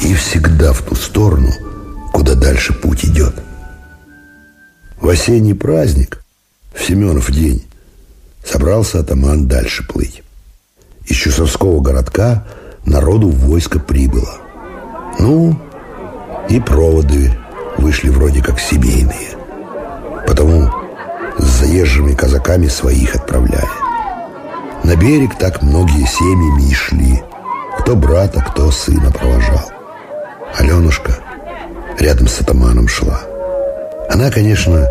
И всегда в ту сторону, куда дальше путь идет. В осенний праздник, в Семенов день, собрался атаман дальше плыть. Из Чусовского городка народу в войско прибыло. Ну, и проводы вышли вроде как семейные. Потому с заезжими казаками своих отправляли. На берег так многие семьями и шли. Кто брата, кто сына провожал. Аленушка рядом с атаманом шла. Она, конечно,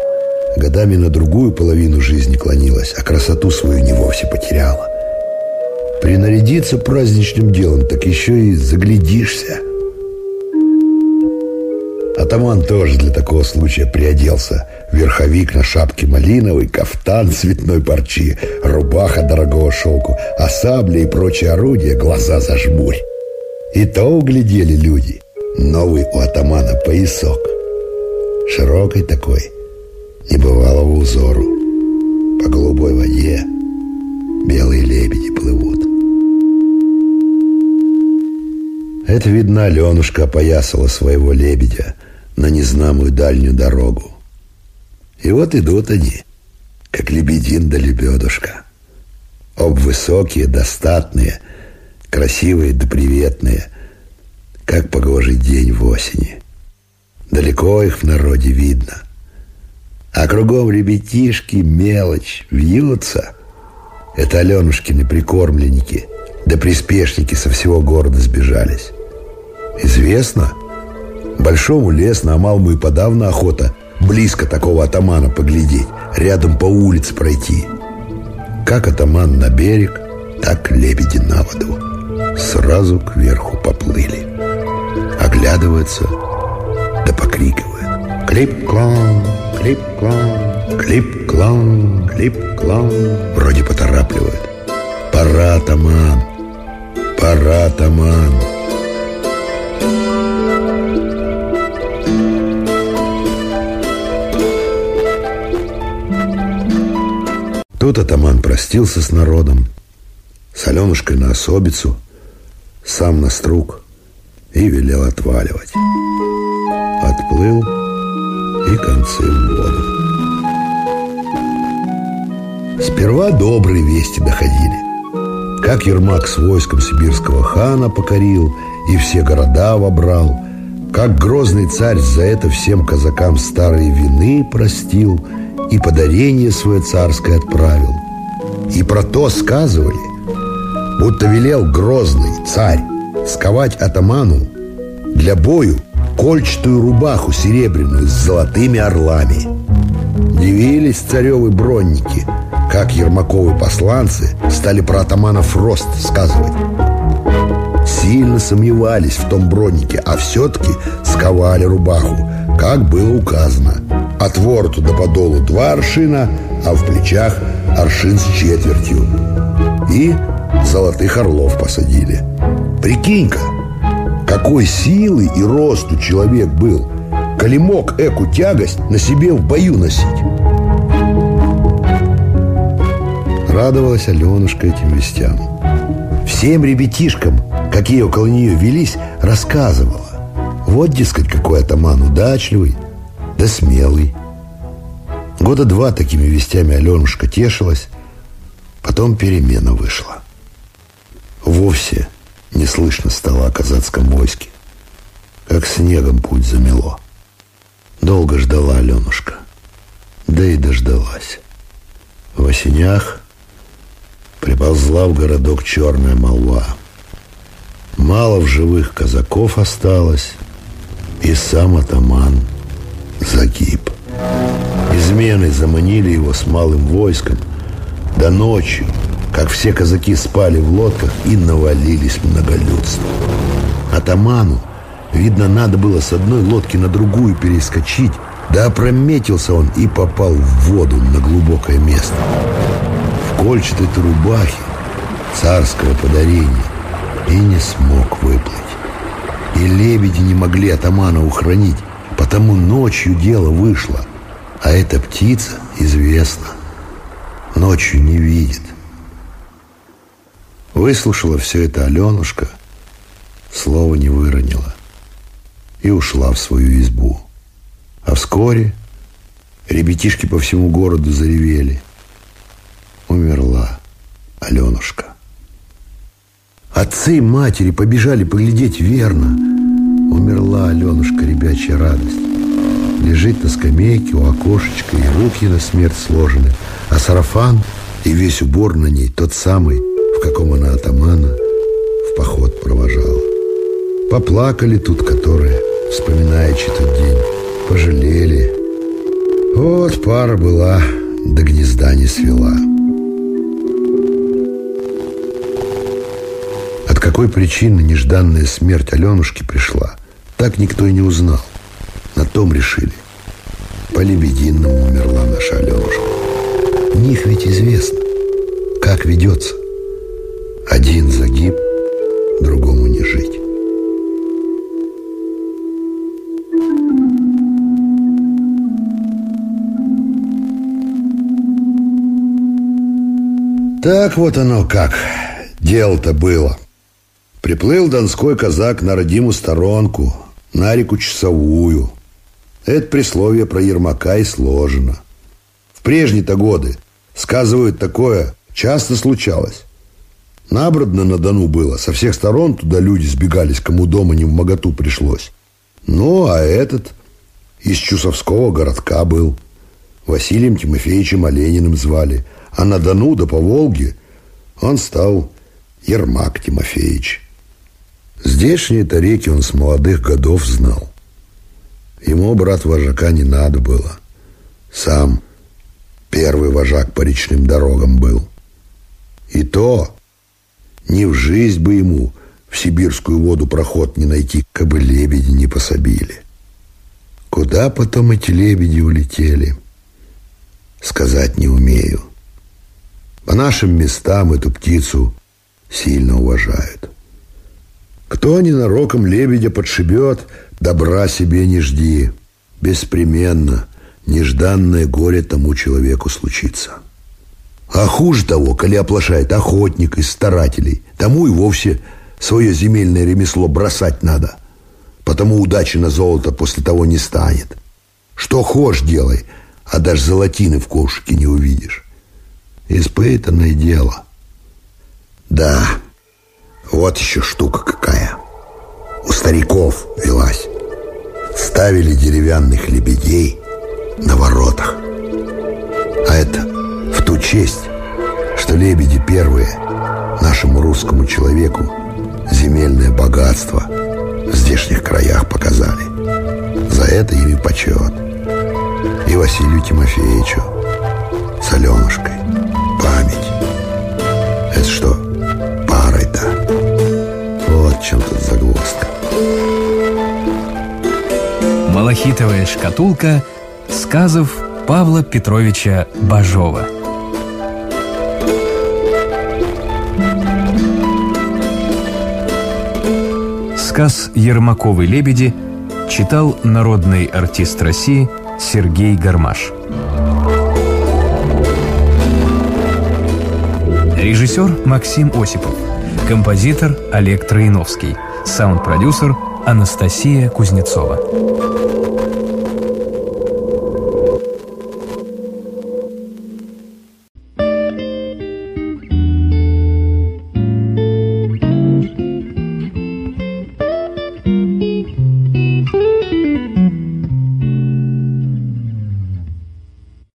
годами на другую половину жизни клонилась, а красоту свою не вовсе потеряла. Принарядиться праздничным делом, так еще и заглядишься. Атаман тоже для такого случая приоделся. Верховик на шапке малиновый, кафтан цветной парчи, рубаха дорогого шелку, а сабли и прочие орудия глаза зажмурь. И то углядели люди. Новый у атамана поясок. Широкий такой, небывалого узору. По голубой воде белые лебеди плывут. Это, видно, Аленушка опоясала своего лебедя на незнамую дальнюю дорогу. И вот идут они, как лебедин да лебедушка. Об высокие, достатные, красивые да приветные, как погожий день в осени. Далеко их в народе видно. А кругом ребятишки, мелочь, вьются. Это Аленушкины прикормленники, да приспешники со всего города сбежались. Известно, большому лес на малому и подавно охота близко такого атамана поглядеть, рядом по улице пройти. Как атаман на берег, так лебеди на воду. Сразу кверху поплыли. Оглядываются, да покрикивают. Клип-клон, клип-клон, клип-клон, клип-клон. Вроде поторапливают. Пора, атаман, пора, атаман. Тут атаман простился с народом, с Аленушкой на особицу, сам на струк и велел отваливать. Отплыл и концы в воду. Сперва добрые вести доходили. Как Ермак с войском сибирского хана покорил и все города вобрал, как грозный царь за это всем казакам старые вины простил – и подарение свое царское отправил. И про то сказывали, будто велел грозный царь сковать атаману для бою кольчатую рубаху серебряную с золотыми орлами. Дивились царевы бронники, как Ермаковы посланцы стали про атаманов рост сказывать. Сильно сомневались в том броннике, а все-таки сковали рубаху, как было указано – от ворту до подолу два аршина, а в плечах аршин с четвертью. И золотых орлов посадили. Прикинь-ка, какой силы и росту человек был, коли мог эку тягость на себе в бою носить. Радовалась Аленушка этим вестям. Всем ребятишкам, какие около нее велись, рассказывала. Вот, дескать, какой атаман удачливый, да смелый. Года два такими вестями Аленушка тешилась, потом перемена вышла. Вовсе не слышно стало о казацком войске, как снегом путь замело. Долго ждала Аленушка, да и дождалась. В осенях приползла в городок черная молва. Мало в живых казаков осталось, и сам атаман – загиб. Измены заманили его с малым войском. До ночи, как все казаки спали в лодках и навалились многолюдство. Атаману, видно, надо было с одной лодки на другую перескочить, да опрометился он и попал в воду на глубокое место. В кольчатой рубахе царского подарения и не смог выплыть. И лебеди не могли атамана ухранить, Потому ночью дело вышло. А эта птица, известно, ночью не видит. Выслушала все это Аленушка, слова не выронила и ушла в свою избу. А вскоре ребятишки по всему городу заревели. Умерла Аленушка. Отцы и матери побежали поглядеть верно – Умерла Аленушка, ребячья радость. Лежит на скамейке у окошечка, и руки на смерть сложены, а сарафан и весь убор на ней тот самый, в каком она атамана в поход провожала. Поплакали тут которые, вспоминаючи тот день, пожалели. Вот пара была, до гнезда не свела. От какой причины нежданная смерть Аленушки пришла, так никто и не узнал. На том решили. По лебединному умерла наша Аленушка. У них ведь известно, как ведется. Один загиб, другому не жить. Так вот оно как. Дело-то было. Приплыл донской казак на родимую сторонку, на реку Часовую. Это присловие про Ермака и сложено. В прежние-то годы, сказывают, такое часто случалось. Набродно на Дону было. Со всех сторон туда люди сбегались, кому дома не в моготу пришлось. Ну, а этот из Чусовского городка был. Василием Тимофеевичем Олениным звали. А на Дону да по Волге Он стал Ермак Тимофеевич. Здешние-то реки он с молодых годов знал. Ему, брат вожака, не надо было. Сам первый вожак по речным дорогам был. И то не в жизнь бы ему в сибирскую воду проход не найти, как бы лебеди не пособили. Куда потом эти лебеди улетели, сказать не умею. По нашим местам эту птицу сильно уважают. Кто ненароком лебедя подшибет, добра себе не жди. Беспременно нежданное горе тому человеку случится. А хуже того, коли оплошает охотник из старателей, тому и вовсе свое земельное ремесло бросать надо. Потому удачи на золото после того не станет. Что хошь делай, а даже золотины в ковшике не увидишь. Испытанное дело. Да, вот еще штука какая. У стариков велась. Ставили деревянных лебедей на воротах. А это в ту честь, что лебеди первые нашему русскому человеку земельное богатство в здешних краях показали. За это ими почет. И Василию Тимофеевичу с Аленушкой чем тут загвоздка. Малахитовая шкатулка сказов Павла Петровича Бажова. Сказ «Ермаковы лебеди» читал народный артист России Сергей Гармаш. Режиссер Максим Осипов. Композитор Олег Троиновский. Саунд-продюсер Анастасия Кузнецова.